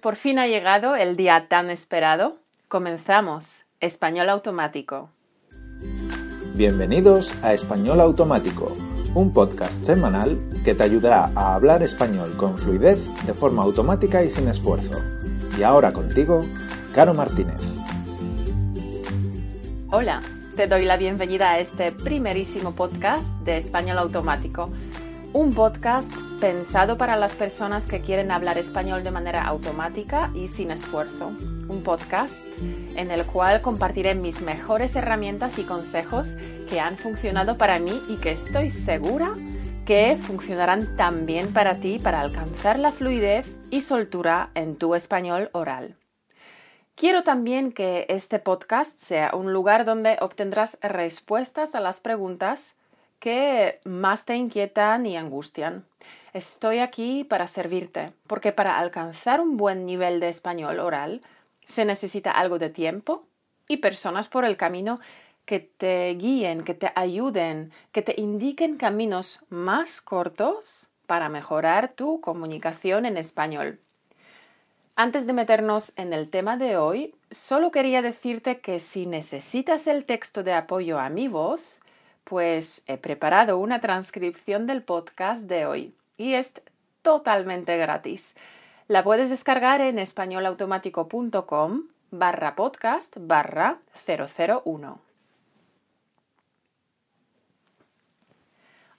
Por fin ha llegado el día tan esperado. Comenzamos. Español Automático. Bienvenidos a Español Automático, un podcast semanal que te ayudará a hablar español con fluidez de forma automática y sin esfuerzo. Y ahora contigo, Caro Martínez. Hola, te doy la bienvenida a este primerísimo podcast de Español Automático un podcast pensado para las personas que quieren hablar español de manera automática y sin esfuerzo. Un podcast en el cual compartiré mis mejores herramientas y consejos que han funcionado para mí y que estoy segura que funcionarán también para ti para alcanzar la fluidez y soltura en tu español oral. Quiero también que este podcast sea un lugar donde obtendrás respuestas a las preguntas que más te inquietan y angustian. Estoy aquí para servirte, porque para alcanzar un buen nivel de español oral se necesita algo de tiempo y personas por el camino que te guíen, que te ayuden, que te indiquen caminos más cortos para mejorar tu comunicación en español. Antes de meternos en el tema de hoy, solo quería decirte que si necesitas el texto de apoyo a mi voz, pues he preparado una transcripción del podcast de hoy y es totalmente gratis. La puedes descargar en españolautomático.com barra podcast barra 001.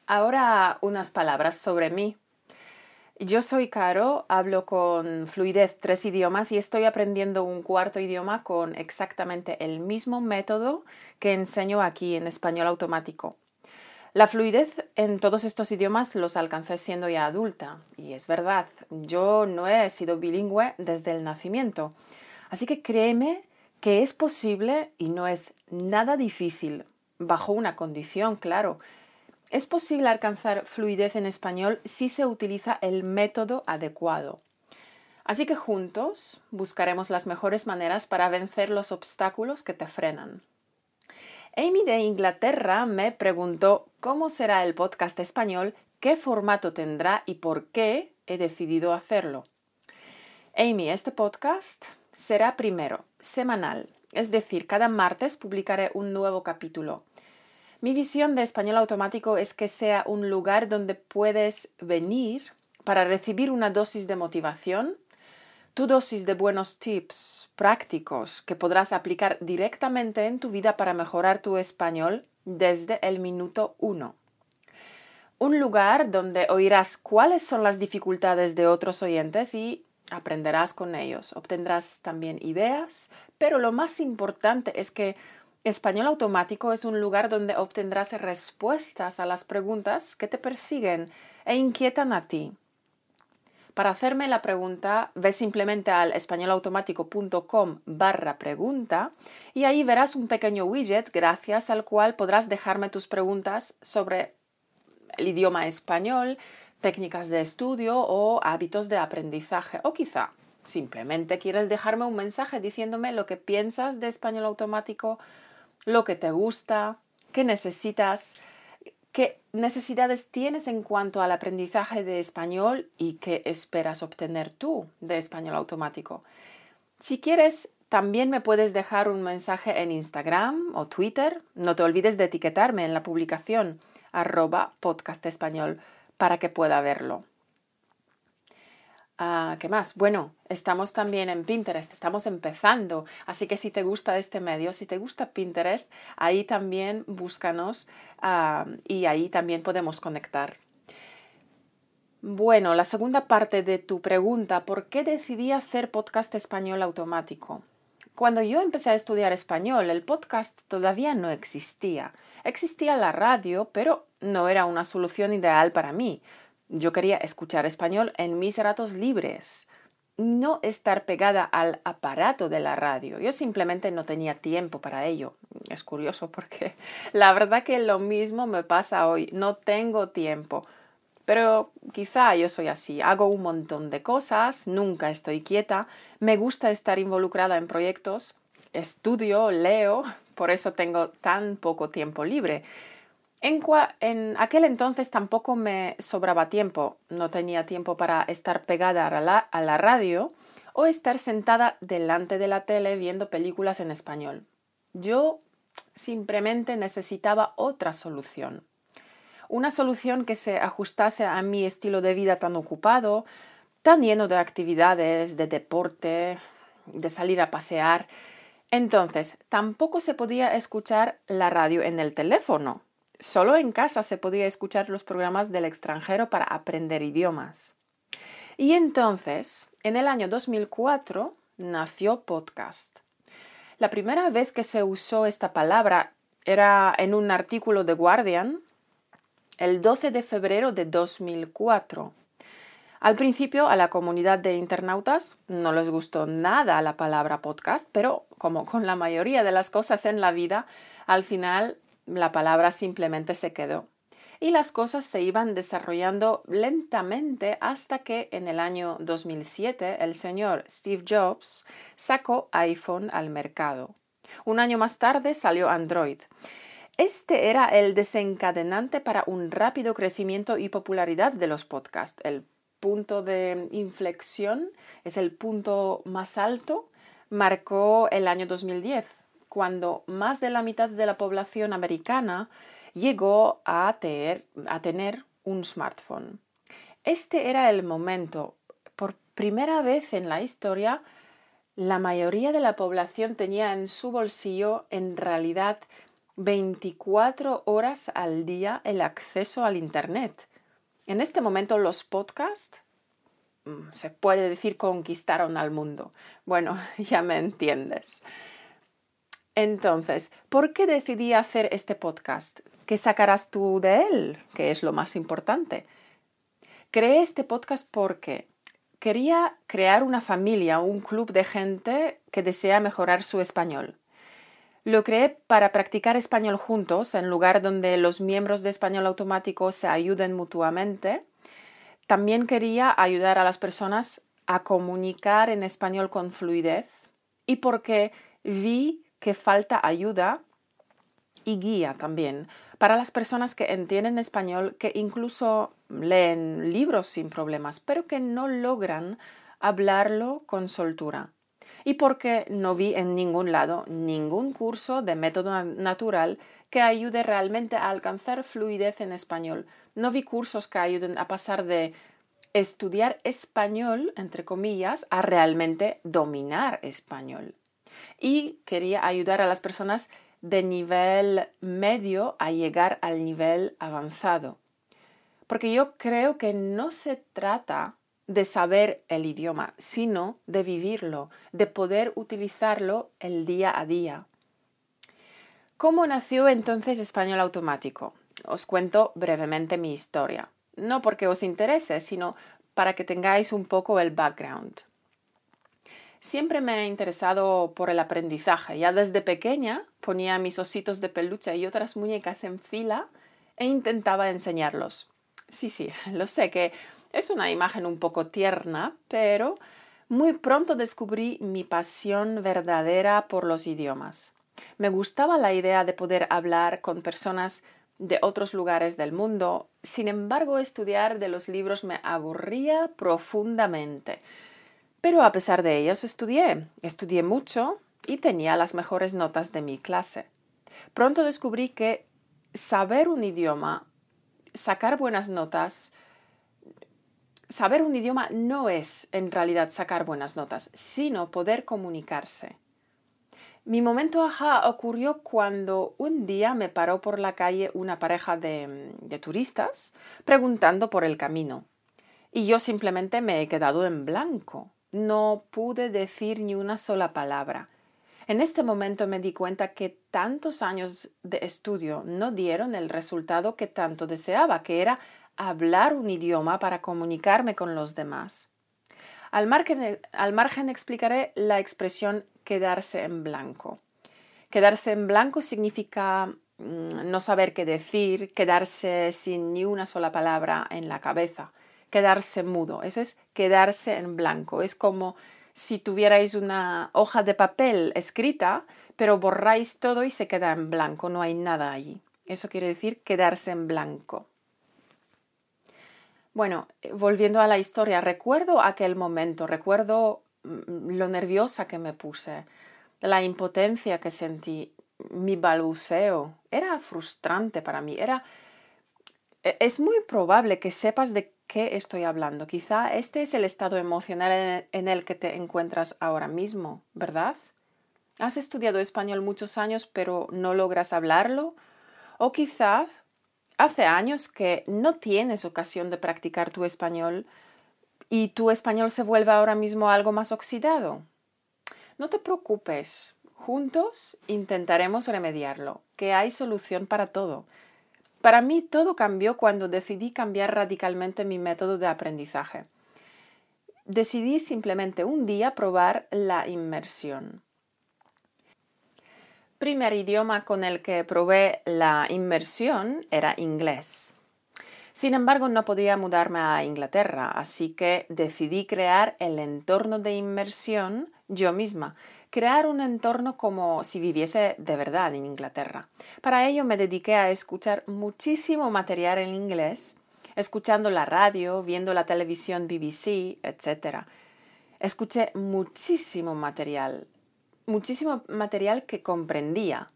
Ahora unas palabras sobre mí. Yo soy Caro, hablo con fluidez tres idiomas y estoy aprendiendo un cuarto idioma con exactamente el mismo método que enseño aquí en español automático. La fluidez en todos estos idiomas los alcancé siendo ya adulta, y es verdad, yo no he sido bilingüe desde el nacimiento. Así que créeme que es posible y no es nada difícil, bajo una condición, claro, es posible alcanzar fluidez en español si se utiliza el método adecuado. Así que juntos buscaremos las mejores maneras para vencer los obstáculos que te frenan. Amy de Inglaterra me preguntó cómo será el podcast español, qué formato tendrá y por qué he decidido hacerlo. Amy, este podcast será primero, semanal, es decir, cada martes publicaré un nuevo capítulo. Mi visión de español automático es que sea un lugar donde puedes venir para recibir una dosis de motivación, tu dosis de buenos tips prácticos que podrás aplicar directamente en tu vida para mejorar tu español desde el minuto uno. Un lugar donde oirás cuáles son las dificultades de otros oyentes y aprenderás con ellos. Obtendrás también ideas, pero lo más importante es que Español Automático es un lugar donde obtendrás respuestas a las preguntas que te persiguen e inquietan a ti. Para hacerme la pregunta, ve simplemente al españolautomático.com barra pregunta y ahí verás un pequeño widget gracias al cual podrás dejarme tus preguntas sobre el idioma español, técnicas de estudio o hábitos de aprendizaje o quizá simplemente quieres dejarme un mensaje diciéndome lo que piensas de español automático lo que te gusta, qué necesitas, qué necesidades tienes en cuanto al aprendizaje de español y qué esperas obtener tú de español automático. Si quieres, también me puedes dejar un mensaje en Instagram o Twitter. No te olvides de etiquetarme en la publicación arroba podcast español para que pueda verlo. Ah, ¿Qué más? Bueno, estamos también en Pinterest, estamos empezando, así que si te gusta este medio, si te gusta Pinterest, ahí también búscanos ah, y ahí también podemos conectar. Bueno, la segunda parte de tu pregunta, ¿por qué decidí hacer podcast español automático? Cuando yo empecé a estudiar español, el podcast todavía no existía. Existía la radio, pero no era una solución ideal para mí. Yo quería escuchar español en mis ratos libres, no estar pegada al aparato de la radio. Yo simplemente no tenía tiempo para ello. Es curioso porque la verdad que lo mismo me pasa hoy. No tengo tiempo. Pero quizá yo soy así. Hago un montón de cosas, nunca estoy quieta, me gusta estar involucrada en proyectos, estudio, leo, por eso tengo tan poco tiempo libre. En, aquel entonces tampoco me sobraba tiempo, no tenía tiempo para estar pegada a la, radio o estar sentada delante de la tele viendo películas en español. Yo simplemente necesitaba otra solución. Una solución que se ajustase a mi estilo de vida tan ocupado, tan lleno de actividades, de deporte, de salir a pasear. Entonces, tampoco se podía escuchar la radio en el teléfono. Solo en casa se podía escuchar los programas del extranjero para aprender idiomas. Y entonces, en el año 2004, nació podcast. La primera vez que se usó esta palabra era en un artículo de Guardian el 12 de febrero de 2004. Al principio a la comunidad de internautas no les gustó nada la palabra podcast, pero como con la mayoría de las cosas en la vida, al final la palabra simplemente se quedó. Y las cosas se iban desarrollando lentamente hasta que en el año 2007 el señor Steve Jobs sacó iPhone al mercado. Un año más tarde salió Android. Este era el desencadenante para un rápido crecimiento y popularidad de los podcasts. El punto de inflexión, es el punto más alto, marcó el año 2010, cuando más de la mitad de la población americana llegó a, tener un smartphone. Este era el momento. Por primera vez en la historia, la mayoría de la población tenía en su bolsillo en realidad 24 horas al día el acceso al Internet. En este momento los podcasts mm, se puede decir conquistaron al mundo. Bueno, ya me entiendes. Entonces, ¿por qué decidí hacer este podcast? ¿Qué sacarás tú de él? Que es lo más importante. Creé este podcast porque quería crear una familia, un club de gente que desea mejorar su español. Lo creé para practicar español juntos, en lugar donde los miembros de español automático se ayuden mutuamente. También quería ayudar a las personas a comunicar en español con fluidez y porque vi que falta ayuda y guía también para las personas que entienden español, que incluso leen libros sin problemas, pero que no logran hablarlo con soltura y porque no vi en ningún lado ningún curso de método natural que ayude realmente a alcanzar fluidez en español. No vi cursos que ayuden a pasar de estudiar español, entre comillas, a realmente dominar español. Y quería ayudar a las personas de nivel medio a llegar al nivel avanzado. Porque yo creo que no se trata de saber el idioma, sino de vivirlo, de poder utilizarlo el día a día. ¿Cómo nació entonces Español Automático? Os cuento brevemente mi historia, no porque os interese, sino para que tengáis un poco el background. Siempre me he interesado por el aprendizaje. Ya desde pequeña ponía mis ositos de peluche y otras muñecas en fila e intentaba enseñarlos. Sí, sí, lo sé que es una imagen un poco tierna, pero muy pronto descubrí mi pasión verdadera por los idiomas. Me gustaba la idea de poder hablar con personas de otros lugares del mundo. Sin embargo, estudiar de los libros me aburría profundamente. Pero a pesar de ellos estudié, estudié mucho y tenía las mejores notas de mi clase. Pronto descubrí que saber un idioma, sacar buenas notas, saber un idioma no es en realidad sacar buenas notas, sino poder comunicarse. Mi momento ajá ocurrió cuando un día me paró por la calle una pareja de, de, turistas preguntando por el camino. Y yo simplemente me he quedado en blanco. No pude decir ni una sola palabra. En este momento me di cuenta que tantos años de estudio no dieron el resultado que tanto deseaba, que era hablar un idioma para comunicarme con los demás. Al margen, explicaré la expresión quedarse en blanco. Quedarse en blanco significa mm, no saber qué decir, quedarse sin ni una sola palabra en la cabeza, quedarse mudo. Eso es quedarse en blanco. Es como si tuvierais una hoja de papel escrita, pero borráis todo y se queda en blanco, no hay nada allí. Eso quiere decir quedarse en blanco. Bueno, eh, volviendo a la historia, recuerdo aquel momento, recuerdo mm, lo nerviosa que me puse, la impotencia que sentí, mi balbuceo. Era frustrante para mí. Era. E, es muy probable que sepas de qué estoy hablando. Quizá este es el estado emocional en el que te encuentras ahora mismo, ¿verdad? ¿Has estudiado español muchos años pero no logras hablarlo? O quizá hace años que no tienes ocasión de practicar tu español y tu español se vuelve ahora mismo algo más oxidado. No te preocupes, juntos intentaremos remediarlo, que hay solución para todo. Para mí todo cambió cuando decidí cambiar radicalmente mi método de aprendizaje. Decidí simplemente un día probar la inmersión primer idioma con el que probé la inmersión era inglés. Sin embargo, no podía mudarme a Inglaterra, así que decidí crear el entorno de inmersión yo misma, crear un entorno como si viviese de verdad en Inglaterra. Para ello me dediqué a escuchar muchísimo material en inglés, escuchando la radio, viendo la televisión BBC, etc. Escuché muchísimo material, muchísimo material que comprendía.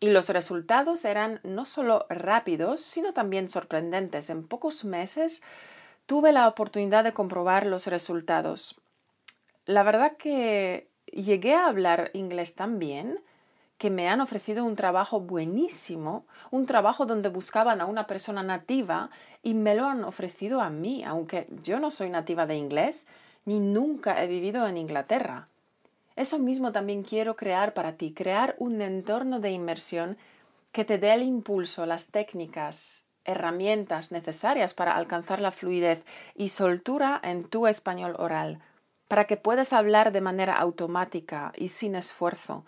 Y los resultados eran no solo rápidos, sino también sorprendentes. En pocos meses tuve la oportunidad de comprobar los resultados. La verdad que llegué a hablar inglés tan bien que me han ofrecido un trabajo buenísimo, un trabajo donde buscaban a una persona nativa y me lo han ofrecido a mí, aunque yo no soy nativa de inglés ni nunca he vivido en Inglaterra. Eso mismo también quiero crear para ti, crear un entorno de inmersión que te dé el impulso, las técnicas, herramientas necesarias para alcanzar la fluidez y soltura en tu español oral, para que puedas hablar de manera automática y sin esfuerzo,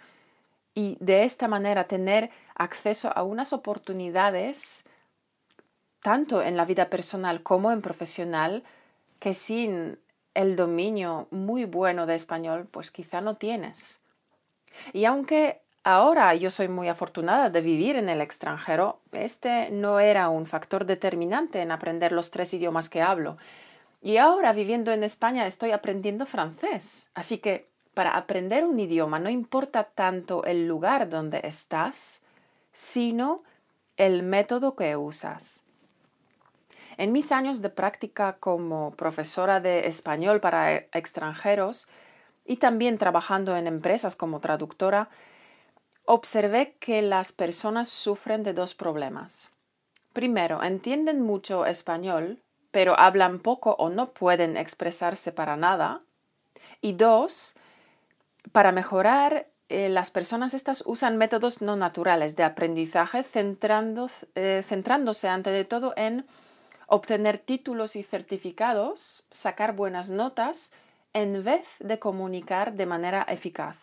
y de esta manera tener acceso a unas oportunidades, tanto en la vida personal como en profesional, que sin el dominio muy bueno de español, pues quizá no tienes. Y aunque ahora yo soy muy afortunada de vivir en el extranjero, este no era un factor determinante en aprender los tres idiomas que hablo. Y ahora viviendo en España estoy aprendiendo francés. Así que para aprender un idioma no importa tanto el lugar donde estás, sino el método que usas. En mis años de práctica como profesora de español para e, extranjeros y también trabajando en empresas como traductora, observé que las personas sufren de dos problemas. Primero, entienden mucho español, pero hablan poco o no pueden expresarse para nada. Y dos, para mejorar, eh, las personas estas usan métodos no naturales de aprendizaje eh, centrándose ante todo en obtener títulos y certificados, sacar buenas notas, en vez de comunicar de manera eficaz.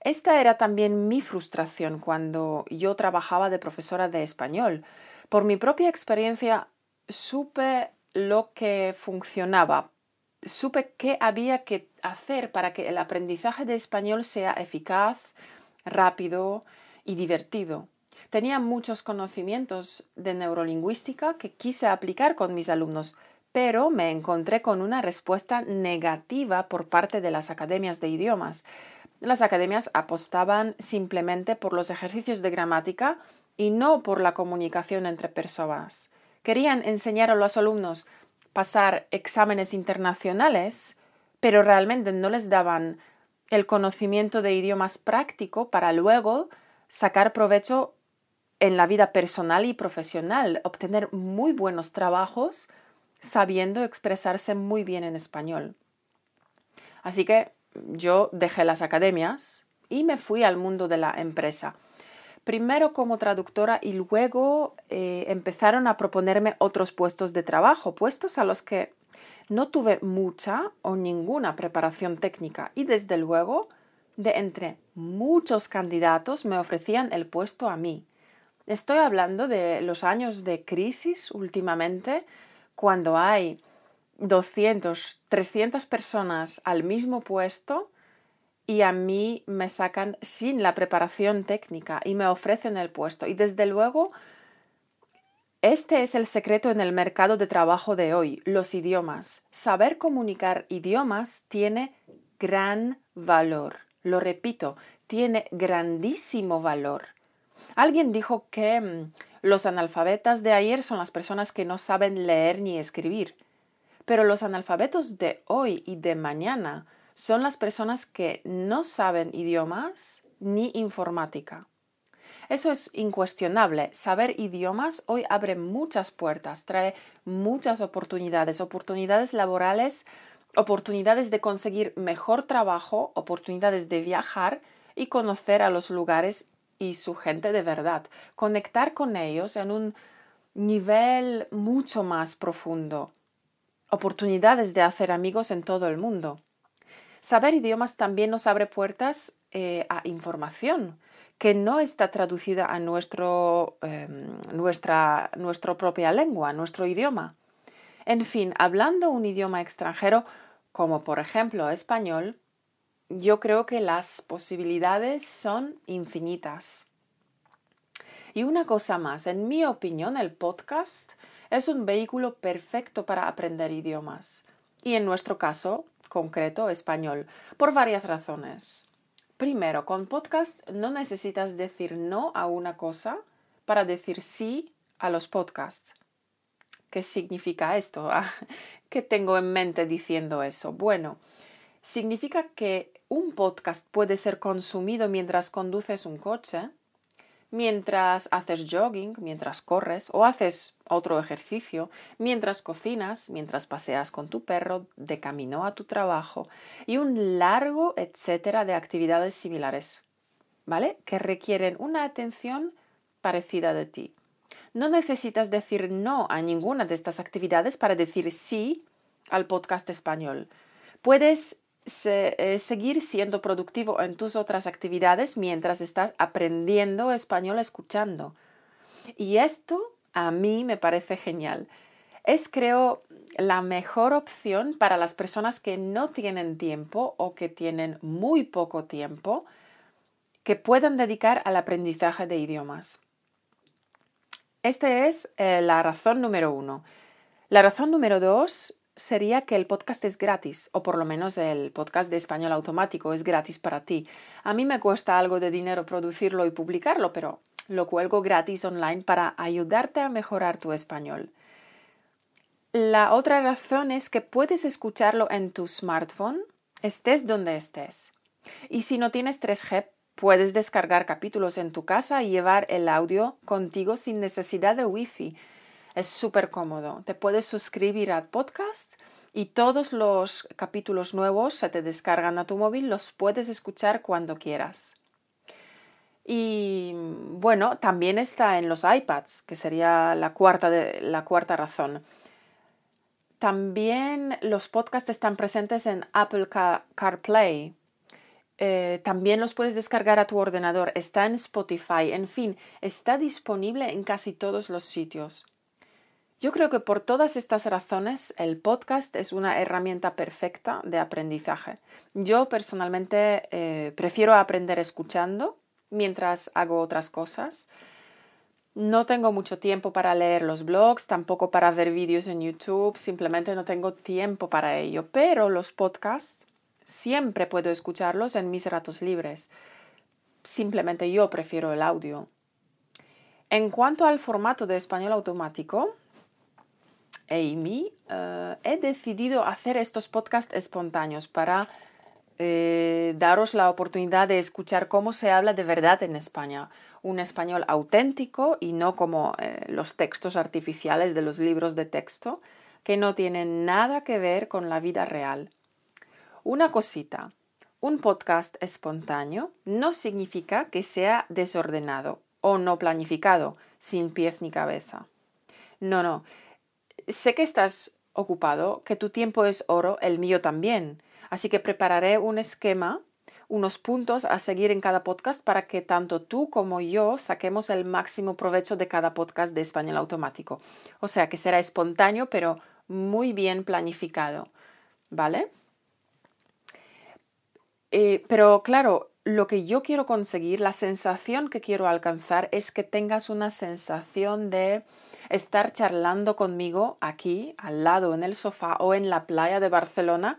Esta era también mi frustración cuando yo trabajaba de profesora de español. Por mi propia experiencia supe lo que funcionaba, supe qué había que hacer para que el aprendizaje de español sea eficaz, rápido y divertido. Tenía muchos conocimientos de neurolingüística que quise aplicar con mis alumnos, pero me encontré con una respuesta negativa por parte de las academias de idiomas. Las academias apostaban simplemente por los ejercicios de gramática y no por la comunicación entre personas. Querían enseñar a los alumnos pasar exámenes internacionales, pero realmente no les daban el conocimiento de idiomas práctico para luego sacar provecho en la vida personal y profesional, obtener muy buenos trabajos sabiendo expresarse muy bien en español. Así que yo dejé las academias y me fui al mundo de la empresa. Primero como traductora y luego eh, empezaron a proponerme otros puestos de trabajo, puestos a los que no tuve mucha o ninguna preparación técnica y desde luego de entre muchos candidatos me ofrecían el puesto a mí. Estoy hablando de los años de crisis últimamente, cuando hay 200, 300 personas al mismo puesto y a mí me sacan sin la preparación técnica y me ofrecen el puesto. Y desde luego, este es el secreto en el mercado de trabajo de hoy, los idiomas. Saber comunicar idiomas tiene gran valor. Lo repito, tiene grandísimo valor. Alguien dijo que mm, los analfabetas de ayer son las personas que no saben leer ni escribir, pero los analfabetos de hoy y de mañana son las personas que no saben idiomas ni informática. Eso es incuestionable. Saber idiomas hoy abre muchas puertas, trae muchas oportunidades, oportunidades laborales, oportunidades de conseguir mejor trabajo, oportunidades de viajar y conocer a los lugares y su gente de verdad, conectar con ellos en un nivel mucho más profundo, oportunidades de hacer amigos en todo el mundo. Saber idiomas también nos abre puertas eh, a información que no está traducida a nuestro, em, nuestra, nuestra propia lengua, nuestro idioma. En fin, hablando un idioma extranjero, como por ejemplo español, yo creo que las posibilidades son infinitas. Y una cosa más, en mi opinión, el podcast es un vehículo perfecto para aprender idiomas. Y en nuestro caso concreto, español, por varias razones. Primero, con podcast no necesitas decir no a una cosa para decir sí a los podcasts. ¿Qué significa esto? ¿Qué tengo en mente diciendo eso? Bueno, significa que un podcast puede ser consumido mientras conduces un coche, mientras haces jogging, mientras corres o haces otro ejercicio, mientras cocinas, mientras paseas con tu perro de camino a tu trabajo y un largo etcétera de actividades similares, ¿vale? Que requieren una atención parecida de ti. No necesitas decir no a ninguna de estas actividades para decir sí al podcast español. Puedes eh, seguir siendo productivo en tus otras actividades mientras estás aprendiendo español escuchando. Y esto a mí me parece genial. Es, creo, la mejor opción para las personas que no tienen tiempo o que tienen muy poco tiempo que puedan dedicar al aprendizaje de idiomas. Esta es eh, la razón número uno. La razón número dos sería que el podcast es gratis, o por lo menos el podcast de español automático es gratis para ti. A mí me cuesta algo de dinero producirlo y publicarlo, pero lo cuelgo gratis online para ayudarte a mejorar tu español. La otra razón es que puedes escucharlo en tu smartphone, estés donde estés. Y si no tienes 3G, puedes descargar capítulos en tu casa y llevar el audio contigo sin necesidad de Wi-Fi es súper cómodo. Te puedes suscribir al podcast y todos los capítulos nuevos se te descargan a tu móvil, los puedes escuchar cuando quieras. Y bueno, también está en los iPads, que sería la cuarta, la cuarta razón. También los podcasts están presentes en Apple CarPlay. Eh, también los puedes descargar a tu ordenador. Está en Spotify. En fin, está disponible en casi todos los sitios. Yo creo que por todas estas razones el podcast es una herramienta perfecta de aprendizaje. Yo personalmente eh, prefiero aprender escuchando mientras hago otras cosas. No tengo mucho tiempo para leer los blogs, tampoco para ver vídeos en YouTube, simplemente no tengo tiempo para ello, pero los podcasts siempre puedo escucharlos en mis ratos libres. Simplemente yo prefiero el audio. En cuanto al formato de español automático, Amy, eh, he decidido hacer estos podcasts espontáneos para eh, daros la oportunidad de escuchar cómo se habla de verdad en España. Un español auténtico y no como eh, los textos artificiales de los libros de texto que no tienen nada que ver con la vida real. Una cosita, un podcast espontáneo no significa que sea desordenado o no planificado, sin pies ni cabeza. No, no, sé que estás ocupado, que tu tiempo es oro, el mío también. Así que prepararé un esquema, unos puntos a seguir en cada podcast para que tanto tú como yo saquemos el máximo provecho de cada podcast de español automático. O sea que será espontáneo, pero muy bien planificado. ¿Vale? Eh, pero claro, lo que yo quiero conseguir, la sensación que quiero alcanzar es que tengas una sensación de estar charlando conmigo aquí, al lado, en el sofá o en la playa de Barcelona,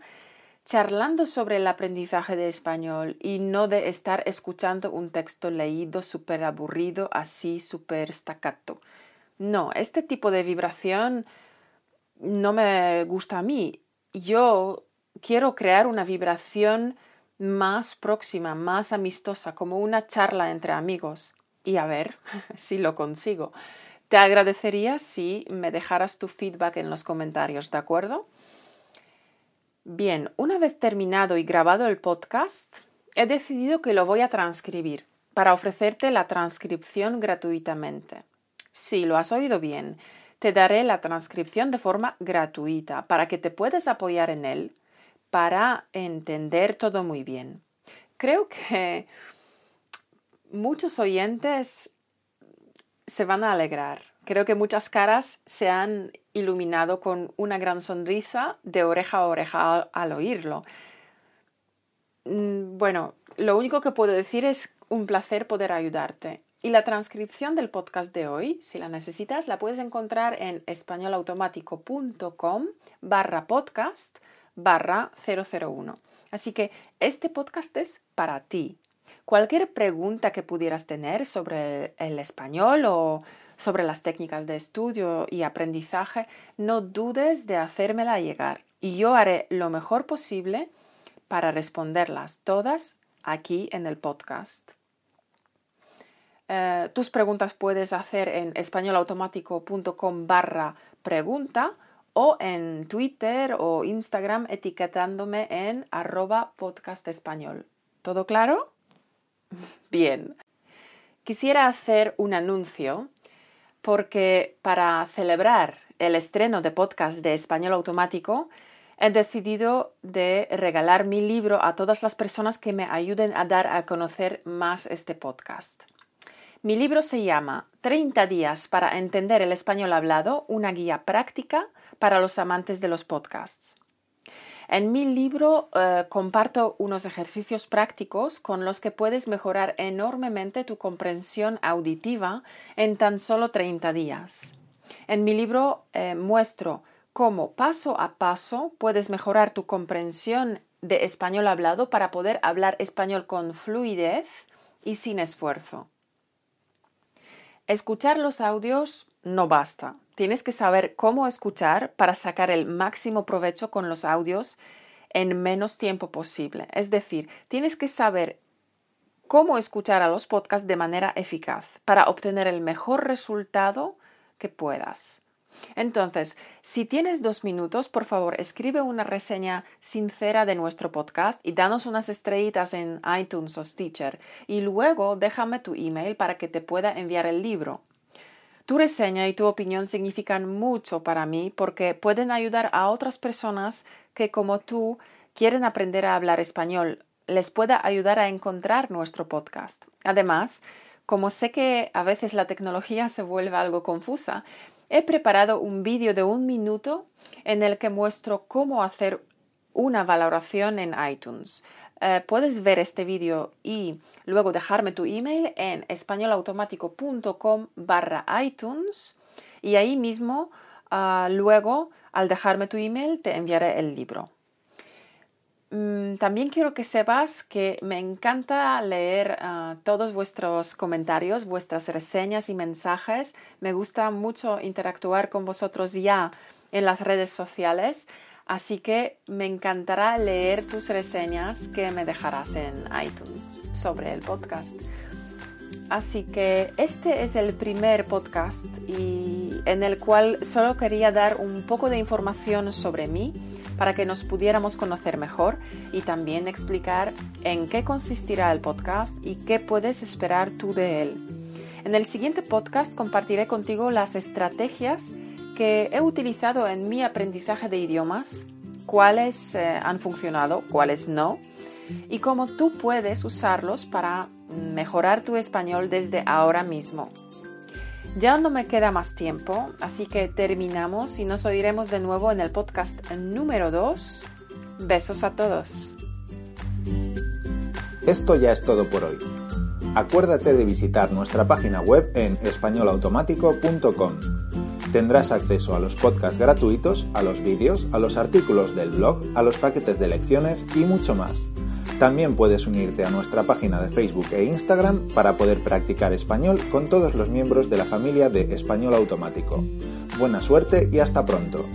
charlando sobre el aprendizaje de español y no de estar escuchando un texto leído súper aburrido, así súper staccato. No, este tipo de vibración no me gusta a mí. Yo quiero crear una vibración más próxima, más amistosa, como una charla entre amigos. Y a ver si lo consigo. Te agradecería si me dejaras tu feedback en los comentarios, ¿de acuerdo? Bien, una vez terminado y grabado el podcast, he decidido que lo voy a transcribir para ofrecerte la transcripción gratuitamente. Sí, lo has oído bien. Te daré la transcripción de forma gratuita para que te puedas apoyar en él para entender todo muy bien. Creo que muchos oyentes se van a alegrar Creo que muchas caras se han iluminado con una gran sonrisa de oreja a oreja al, oírlo. Mm, bueno, lo único que puedo decir es un placer poder ayudarte. Y la transcripción del podcast de hoy, si la necesitas, la puedes encontrar en españolautomático.com barra podcast barra 001. Así que este podcast es para ti. Cualquier pregunta que pudieras tener sobre el español o sobre las técnicas de estudio y aprendizaje, no dudes de hacérmela llegar y yo haré lo mejor posible para responderlas todas aquí en el podcast. Eh, tus preguntas puedes hacer en españolautomático.com barra pregunta o en Twitter o Instagram etiquetándome en arroba podcast español. ¿Todo claro? Bien. Quisiera hacer un anuncio porque para celebrar el estreno de podcast de Español Automático, he decidido de regalar mi libro a todas las personas que me ayuden a dar a conocer más este podcast. Mi libro se llama 30 días para entender el español hablado, una guía práctica para los amantes de los podcasts. En mi libro eh, comparto unos ejercicios prácticos con los que puedes mejorar enormemente tu comprensión auditiva en tan solo 30 días. En mi libro eh, muestro cómo paso a paso puedes mejorar tu comprensión de español hablado para poder hablar español con fluidez y sin esfuerzo. Escuchar los audios no basta. Tienes que saber cómo escuchar para sacar el máximo provecho con los audios en menos tiempo posible. Es decir, tienes que saber cómo escuchar a los podcasts de manera eficaz para obtener el mejor resultado que puedas. Entonces, si tienes dos minutos, por favor, escribe una reseña sincera de nuestro podcast y danos unas estrellitas en iTunes o Stitcher y luego déjame tu email para que te pueda enviar el libro. Tu reseña y tu opinión significan mucho para mí porque pueden ayudar a otras personas que como tú quieren aprender a hablar español. Les pueda ayudar a encontrar nuestro podcast. Además, como sé que a veces la tecnología se vuelve algo confusa, he preparado un vídeo de un minuto en el que muestro cómo hacer una valoración en iTunes. Eh, puedes ver este vídeo y luego dejarme tu email en españolautomático.com barra iTunes y ahí mismo ah, luego al dejarme tu email te enviaré el libro. Mm, también quiero que sepas que me encanta leer ah, todos vuestros comentarios, vuestras reseñas y mensajes. Me gusta mucho interactuar con vosotros ya en las redes sociales. Así que me encantará leer tus reseñas que me dejarás en iTunes sobre el podcast. Así que este es el primer podcast y en el cual solo quería dar un poco de información sobre mí para que nos pudiéramos conocer mejor y también explicar en qué consistirá el podcast y qué puedes esperar tú de él. En el siguiente podcast compartiré contigo las estrategias que he utilizado en mi aprendizaje de idiomas, cuáles eh, han funcionado, cuáles no, y cómo tú puedes usarlos para mejorar tu español desde ahora mismo. Ya no me queda más tiempo, así que terminamos y nos oiremos de nuevo en el podcast número 2. Besos a todos. Esto ya es todo por hoy. Acuérdate de visitar nuestra página web en españolautomático.com Tendrás acceso a los podcasts gratuitos, a los vídeos, a los artículos del blog, a los paquetes de lecciones y mucho más. También puedes unirte a nuestra página de Facebook e Instagram para poder practicar español con todos los miembros de la familia de Español Automático. Buena suerte y hasta pronto.